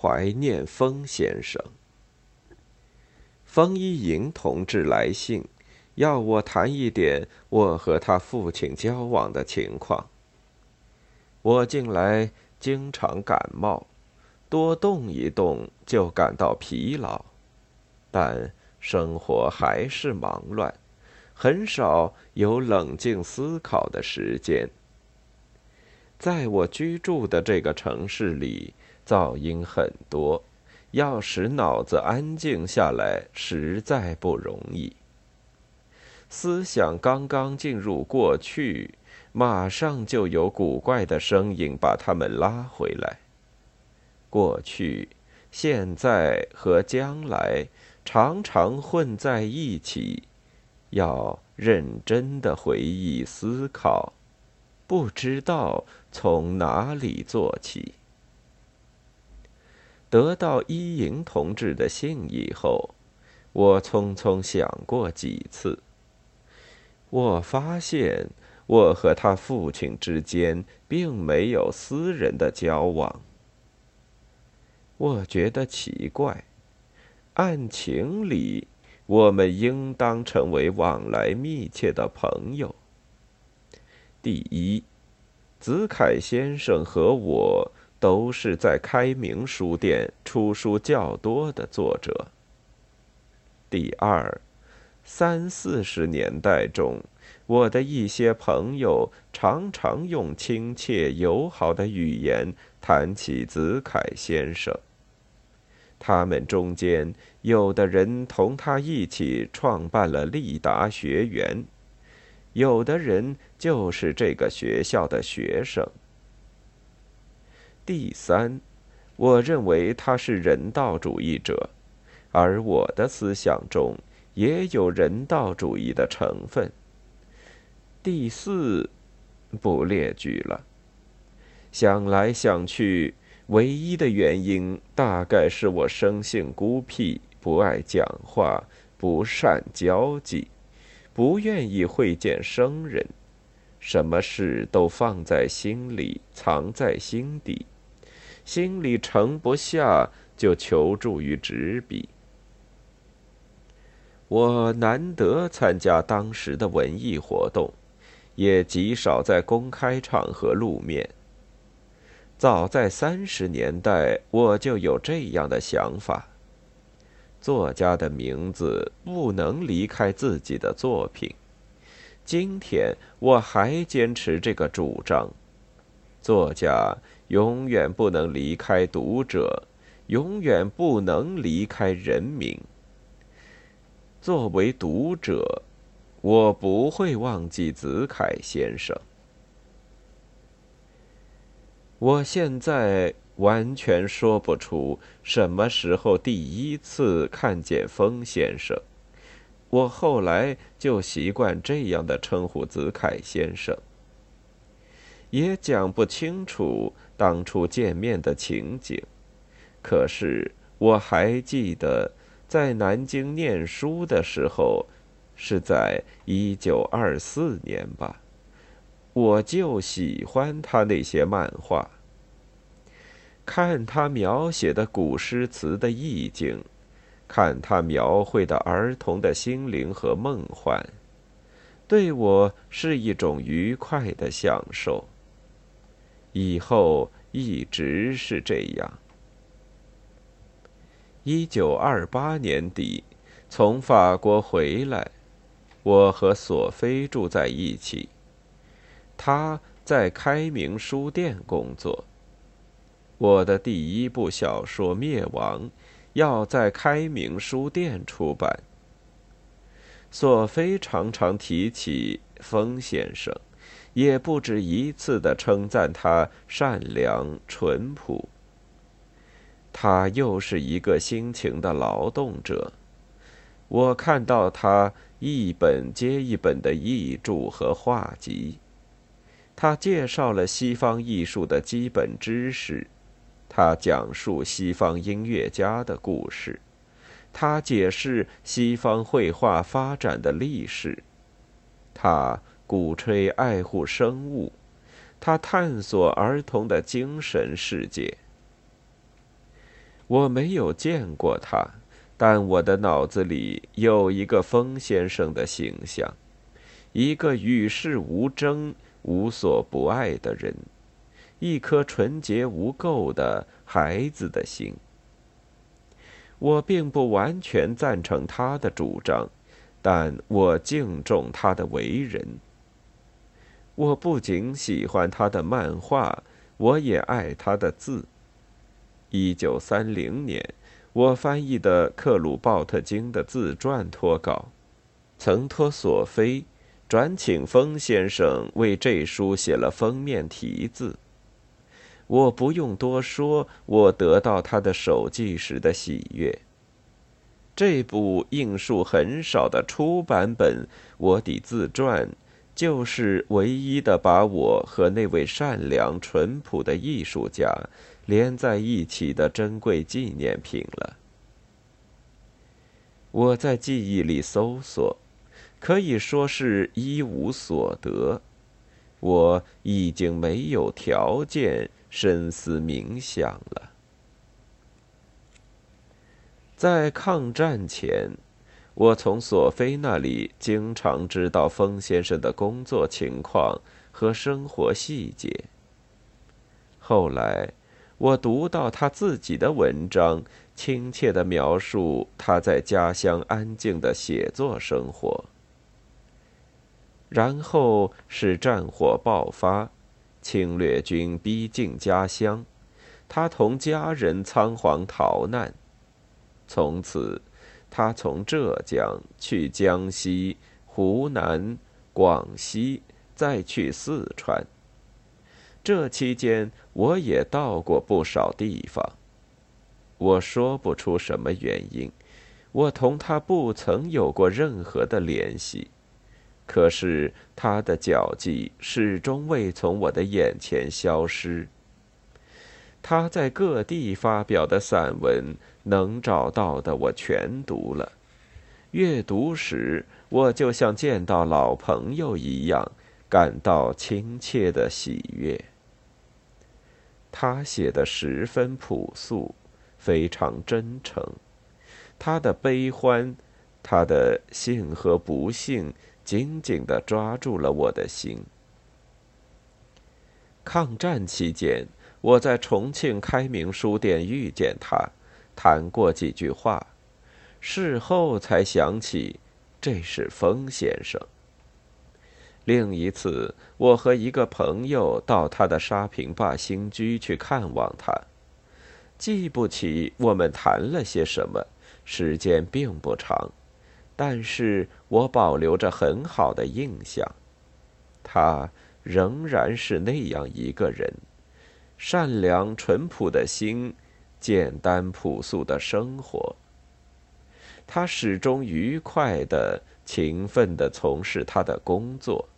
怀念风先生。风一莹同志来信，要我谈一点我和他父亲交往的情况。我近来经常感冒，多动一动就感到疲劳，但生活还是忙乱，很少有冷静思考的时间。在我居住的这个城市里，噪音很多，要使脑子安静下来实在不容易。思想刚刚进入过去。马上就有古怪的声音把他们拉回来。过去、现在和将来常常混在一起，要认真的回忆思考，不知道从哪里做起。得到伊营同志的信以后，我匆匆想过几次，我发现。我和他父亲之间并没有私人的交往，我觉得奇怪。按情理，我们应当成为往来密切的朋友。第一，子凯先生和我都是在开明书店出书较多的作者。第二，三四十年代中。我的一些朋友常常用亲切友好的语言谈起子凯先生。他们中间有的人同他一起创办了立达学园，有的人就是这个学校的学生。第三，我认为他是人道主义者，而我的思想中也有人道主义的成分。第四，不列举了。想来想去，唯一的原因大概是我生性孤僻，不爱讲话，不善交际，不愿意会见生人，什么事都放在心里，藏在心底，心里盛不下，就求助于纸笔。我难得参加当时的文艺活动。也极少在公开场合露面。早在三十年代，我就有这样的想法：作家的名字不能离开自己的作品。今天我还坚持这个主张：作家永远不能离开读者，永远不能离开人民。作为读者。我不会忘记子凯先生。我现在完全说不出什么时候第一次看见风先生，我后来就习惯这样的称呼子凯先生。也讲不清楚当初见面的情景，可是我还记得在南京念书的时候。是在一九二四年吧，我就喜欢他那些漫画，看他描写的古诗词的意境，看他描绘的儿童的心灵和梦幻，对我是一种愉快的享受。以后一直是这样。一九二八年底，从法国回来。我和索菲住在一起。他在开明书店工作。我的第一部小说《灭亡》要在开明书店出版。索菲常常提起风先生，也不止一次的称赞他善良淳朴。他又是一个辛勤的劳动者。我看到他一本接一本的译著和画集，他介绍了西方艺术的基本知识，他讲述西方音乐家的故事，他解释西方绘画发展的历史，他鼓吹爱护生物，他探索儿童的精神世界。我没有见过他，但我的脑子里有一个风先生的形象，一个与世无争、无所不爱的人，一颗纯洁无垢的孩子的心。我并不完全赞成他的主张，但我敬重他的为人。我不仅喜欢他的漫画，我也爱他的字。一九三零年，我翻译的克鲁鲍特金的自传脱稿，曾托索菲转请风先生为这书写了封面题字。我不用多说，我得到他的手记时的喜悦。这部印数很少的初版本《我的自传》，就是唯一的把我和那位善良淳朴的艺术家。连在一起的珍贵纪念品了。我在记忆里搜索，可以说是一无所得。我已经没有条件深思冥想了。在抗战前，我从索菲那里经常知道风先生的工作情况和生活细节。后来。我读到他自己的文章，亲切地描述他在家乡安静的写作生活。然后是战火爆发，侵略军逼近家乡，他同家人仓皇逃难。从此，他从浙江去江西、湖南、广西，再去四川。这期间，我也到过不少地方。我说不出什么原因，我同他不曾有过任何的联系。可是他的脚迹始终未从我的眼前消失。他在各地发表的散文，能找到的我全读了。阅读时，我就像见到老朋友一样，感到亲切的喜悦。他写的十分朴素，非常真诚。他的悲欢，他的幸和不幸，紧紧地抓住了我的心。抗战期间，我在重庆开明书店遇见他，谈过几句话，事后才想起，这是风先生。另一次，我和一个朋友到他的沙坪坝新居去看望他，记不起我们谈了些什么，时间并不长，但是我保留着很好的印象。他仍然是那样一个人，善良淳朴的心，简单朴素的生活。他始终愉快的、勤奋的从事他的工作。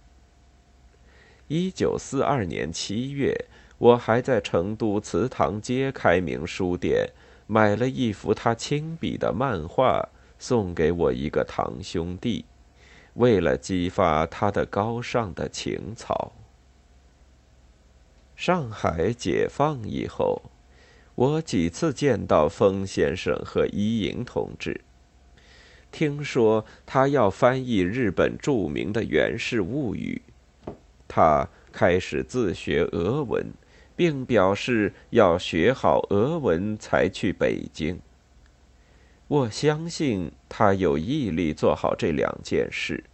一九四二年七月，我还在成都祠堂街开明书店买了一幅他亲笔的漫画，送给我一个堂兄弟，为了激发他的高尚的情操。上海解放以后，我几次见到风先生和伊莹同志。听说他要翻译日本著名的《源氏物语》。他开始自学俄文，并表示要学好俄文才去北京。我相信他有毅力做好这两件事。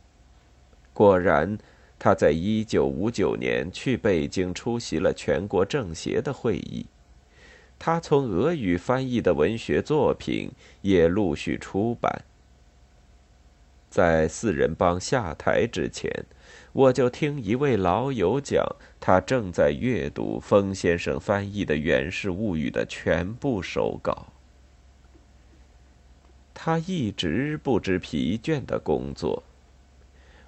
果然，他在一九五九年去北京出席了全国政协的会议。他从俄语翻译的文学作品也陆续出版。在四人帮下台之前。我就听一位老友讲，他正在阅读风先生翻译的《源氏物语》的全部手稿。他一直不知疲倦的工作。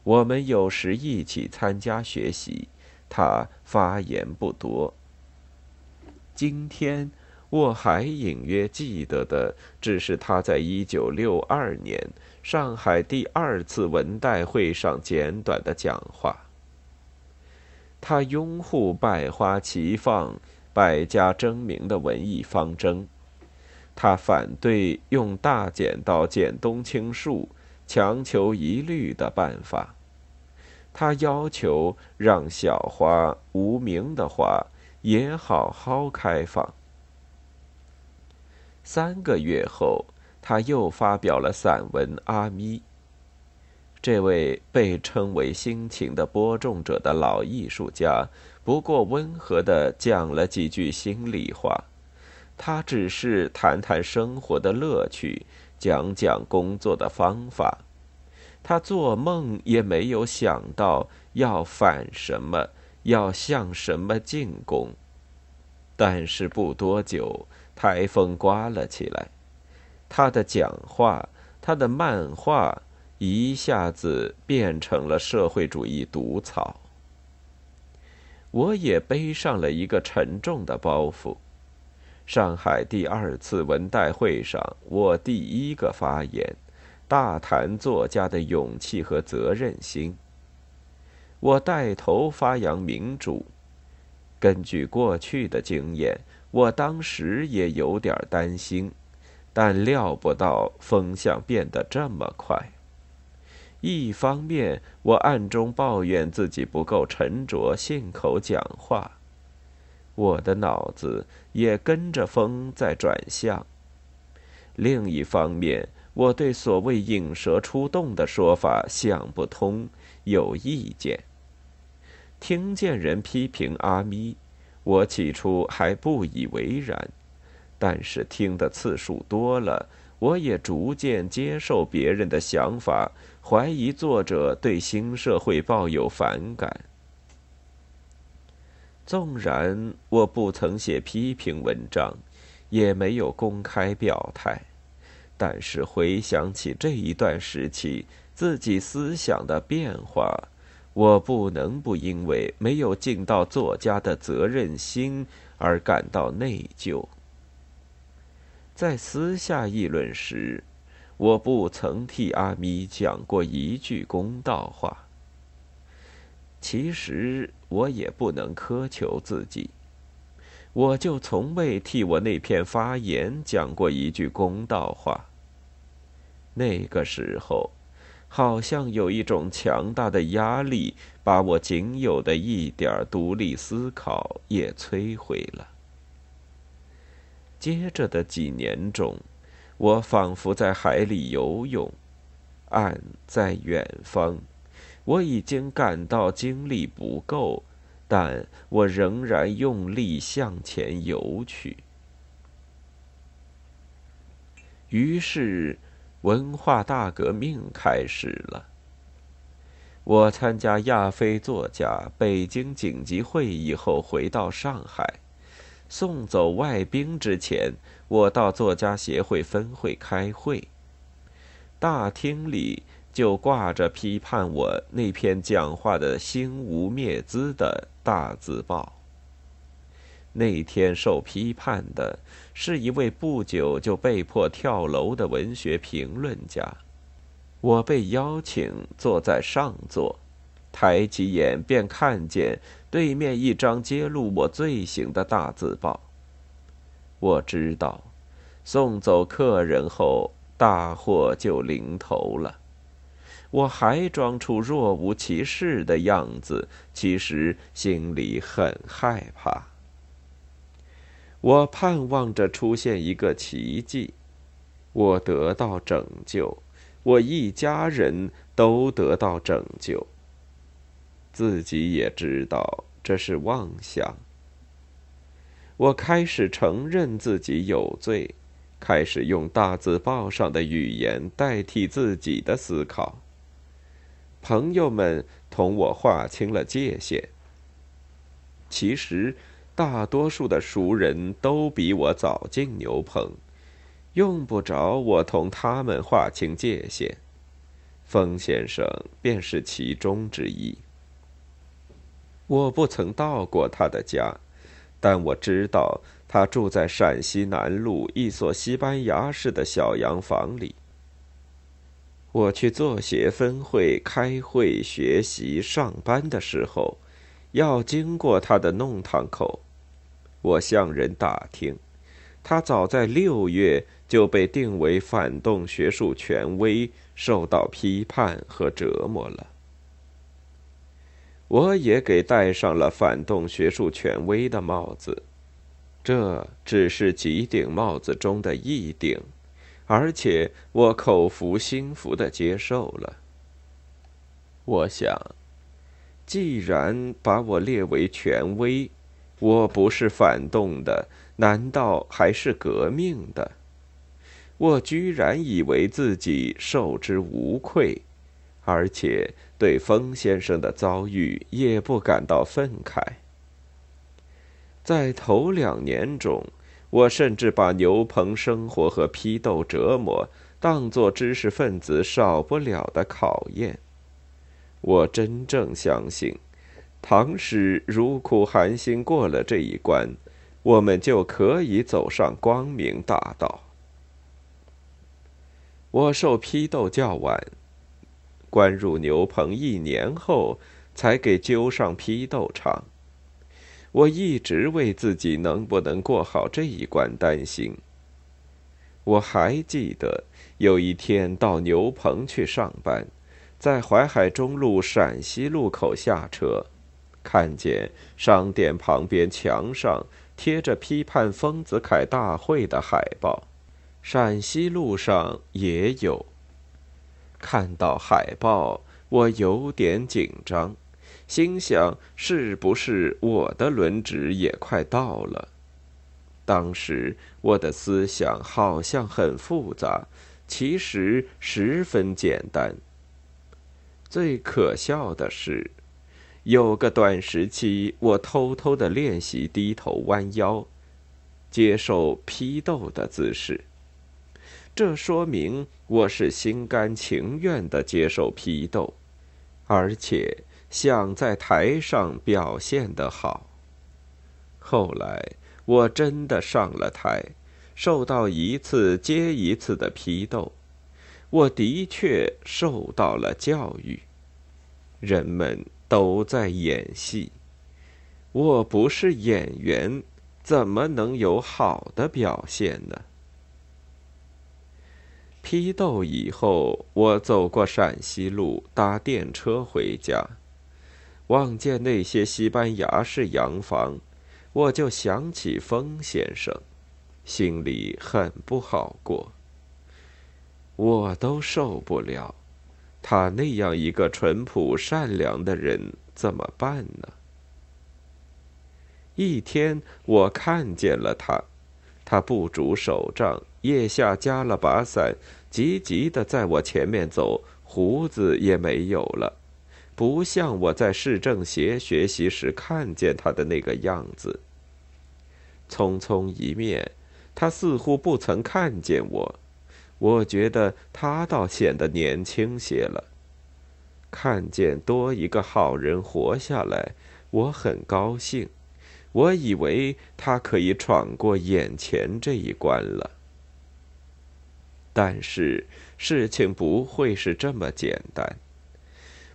我们有时一起参加学习，他发言不多。今天我还隐约记得的，只是他在一九六二年。上海第二次文代会上简短的讲话。他拥护百花齐放、百家争鸣的文艺方针。他反对用大剪刀剪冬青树，强求一律的办法。他要求让小花、无名的花也好好开放。三个月后，他又发表了散文《阿咪》。这位被称为“辛勤的播种者”的老艺术家，不过温和的讲了几句心里话。他只是谈谈生活的乐趣，讲讲工作的方法。他做梦也没有想到要反什么，要向什么进攻。但是不多久，台风刮了起来，他的讲话，他的漫画。一下子变成了社会主义毒草。我也背上了一个沉重的包袱。上海第二次文代会上，我第一个发言，大谈作家的勇气和责任心。我带头发扬民主。根据过去的经验，我当时也有点担心，但料不到风向变得这么快。一方面，我暗中抱怨自己不够沉着，信口讲话，我的脑子也跟着风在转向；另一方面，我对所谓“引蛇出洞”的说法想不通，有意见。听见人批评阿咪，我起初还不以为然，但是听的次数多了。我也逐渐接受别人的想法，怀疑作者对新社会抱有反感。纵然我不曾写批评文章，也没有公开表态，但是回想起这一段时期自己思想的变化，我不能不因为没有尽到作家的责任心而感到内疚。在私下议论时，我不曾替阿咪讲过一句公道话。其实我也不能苛求自己，我就从未替我那篇发言讲过一句公道话。那个时候，好像有一种强大的压力，把我仅有的一点独立思考也摧毁了。接着的几年中，我仿佛在海里游泳，岸在远方。我已经感到精力不够，但我仍然用力向前游去。于是，文化大革命开始了。我参加亚非作家北京紧急会议后，回到上海。送走外宾之前，我到作家协会分会开会。大厅里就挂着批判我那篇讲话的“心无灭资”的大字报。那天受批判的是一位不久就被迫跳楼的文学评论家。我被邀请坐在上座，抬起眼便看见。对面一张揭露我罪行的大字报。我知道，送走客人后，大祸就临头了。我还装出若无其事的样子，其实心里很害怕。我盼望着出现一个奇迹，我得到拯救，我一家人都得到拯救。自己也知道这是妄想。我开始承认自己有罪，开始用大字报上的语言代替自己的思考。朋友们同我划清了界限。其实，大多数的熟人都比我早进牛棚，用不着我同他们划清界限。风先生便是其中之一。我不曾到过他的家，但我知道他住在陕西南路一所西班牙式的小洋房里。我去作协分会开会、学习、上班的时候，要经过他的弄堂口。我向人打听，他早在六月就被定为反动学术权威，受到批判和折磨了。我也给戴上了反动学术权威的帽子，这只是几顶帽子中的一顶，而且我口服心服的接受了。我想，既然把我列为权威，我不是反动的，难道还是革命的？我居然以为自己受之无愧。而且对风先生的遭遇也不感到愤慨。在头两年中，我甚至把牛棚生活和批斗折磨当作知识分子少不了的考验。我真正相信，唐诗如苦寒心过了这一关，我们就可以走上光明大道。我受批斗较晚。关入牛棚一年后，才给揪上批斗场。我一直为自己能不能过好这一关担心。我还记得有一天到牛棚去上班，在淮海中路陕西路口下车，看见商店旁边墙上贴着批判丰子恺大会的海报，陕西路上也有。看到海报，我有点紧张，心想是不是我的轮值也快到了？当时我的思想好像很复杂，其实十分简单。最可笑的是，有个短时期，我偷偷的练习低头弯腰，接受批斗的姿势。这说明我是心甘情愿的接受批斗，而且想在台上表现得好。后来我真的上了台，受到一次接一次的批斗，我的确受到了教育。人们都在演戏，我不是演员，怎么能有好的表现呢？批斗以后，我走过陕西路，搭电车回家，望见那些西班牙式洋房，我就想起风先生，心里很不好过。我都受不了，他那样一个淳朴善良的人，怎么办呢？一天，我看见了他，他不拄手杖，腋下夹了把伞。急急的在我前面走，胡子也没有了，不像我在市政协学习时看见他的那个样子。匆匆一面，他似乎不曾看见我，我觉得他倒显得年轻些了。看见多一个好人活下来，我很高兴。我以为他可以闯过眼前这一关了。但是事情不会是这么简单。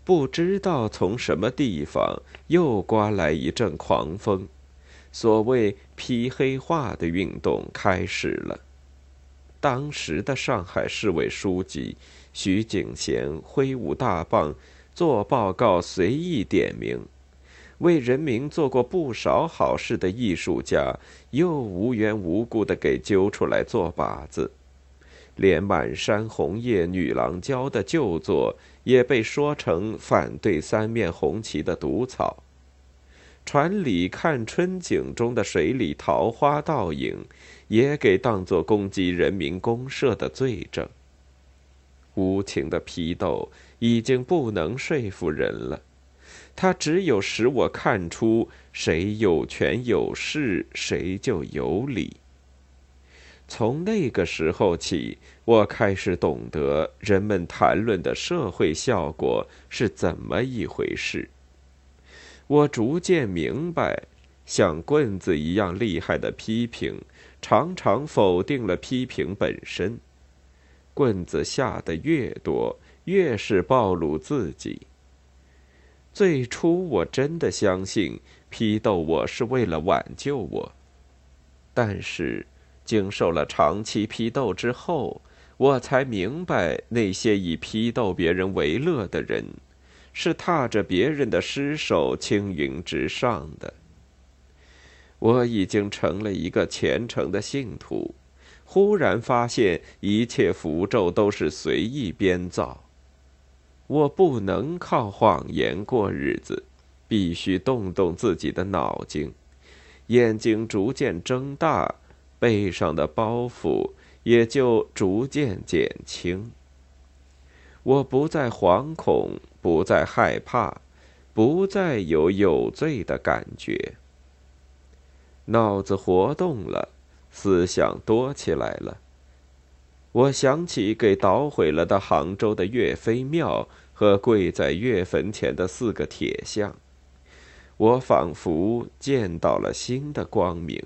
不知道从什么地方又刮来一阵狂风，所谓“批黑化”的运动开始了。当时的上海市委书记徐景贤挥舞大棒，做报告随意点名，为人民做过不少好事的艺术家，又无缘无故的给揪出来做靶子。连满山红叶女郎娇的旧作也被说成反对三面红旗的毒草，船里看春景中的水里桃花倒影，也给当作攻击人民公社的罪证。无情的批斗已经不能说服人了，它只有使我看出谁有权有势，谁就有理。从那个时候起，我开始懂得人们谈论的社会效果是怎么一回事。我逐渐明白，像棍子一样厉害的批评，常常否定了批评本身。棍子下的越多，越是暴露自己。最初，我真的相信批斗我是为了挽救我，但是。经受了长期批斗之后，我才明白，那些以批斗别人为乐的人，是踏着别人的尸首青云直上的。我已经成了一个虔诚的信徒，忽然发现一切符咒都是随意编造。我不能靠谎言过日子，必须动动自己的脑筋，眼睛逐渐睁大。背上的包袱也就逐渐减轻。我不再惶恐，不再害怕，不再有有罪的感觉。脑子活动了，思想多起来了。我想起给捣毁了的杭州的岳飞庙和跪在岳坟前的四个铁像，我仿佛见到了新的光明。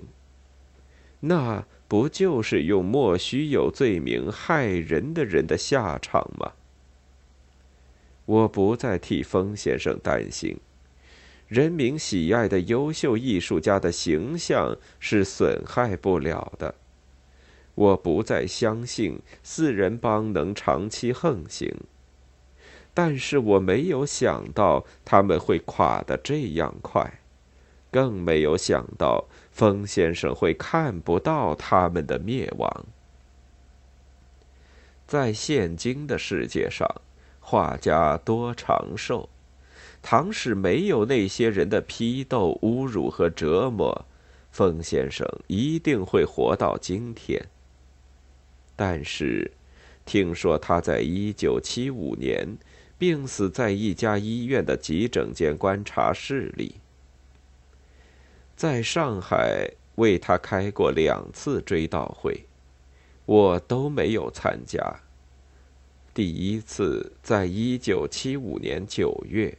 那不就是用莫须有罪名害人的人的下场吗？我不再替风先生担心，人民喜爱的优秀艺术家的形象是损害不了的。我不再相信四人帮能长期横行，但是我没有想到他们会垮得这样快。更没有想到，风先生会看不到他们的灭亡。在现今的世界上，画家多长寿，倘使没有那些人的批斗、侮辱和折磨，风先生一定会活到今天。但是，听说他在一九七五年病死在一家医院的急诊间观察室里。在上海为他开过两次追悼会，我都没有参加。第一次在一九七五年九月，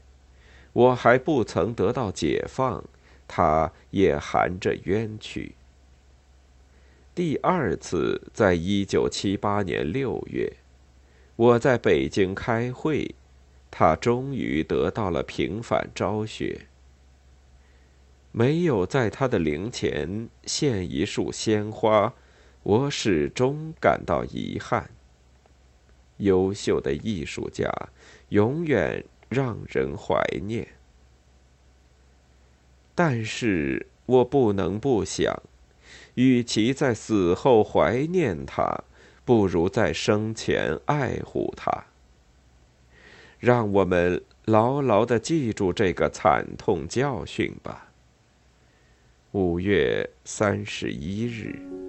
我还不曾得到解放，他也含着冤屈。第二次在一九七八年六月，我在北京开会，他终于得到了平反昭雪。没有在他的灵前献一束鲜花，我始终感到遗憾。优秀的艺术家永远让人怀念，但是我不能不想，与其在死后怀念他，不如在生前爱护他。让我们牢牢的记住这个惨痛教训吧。五月三十一日。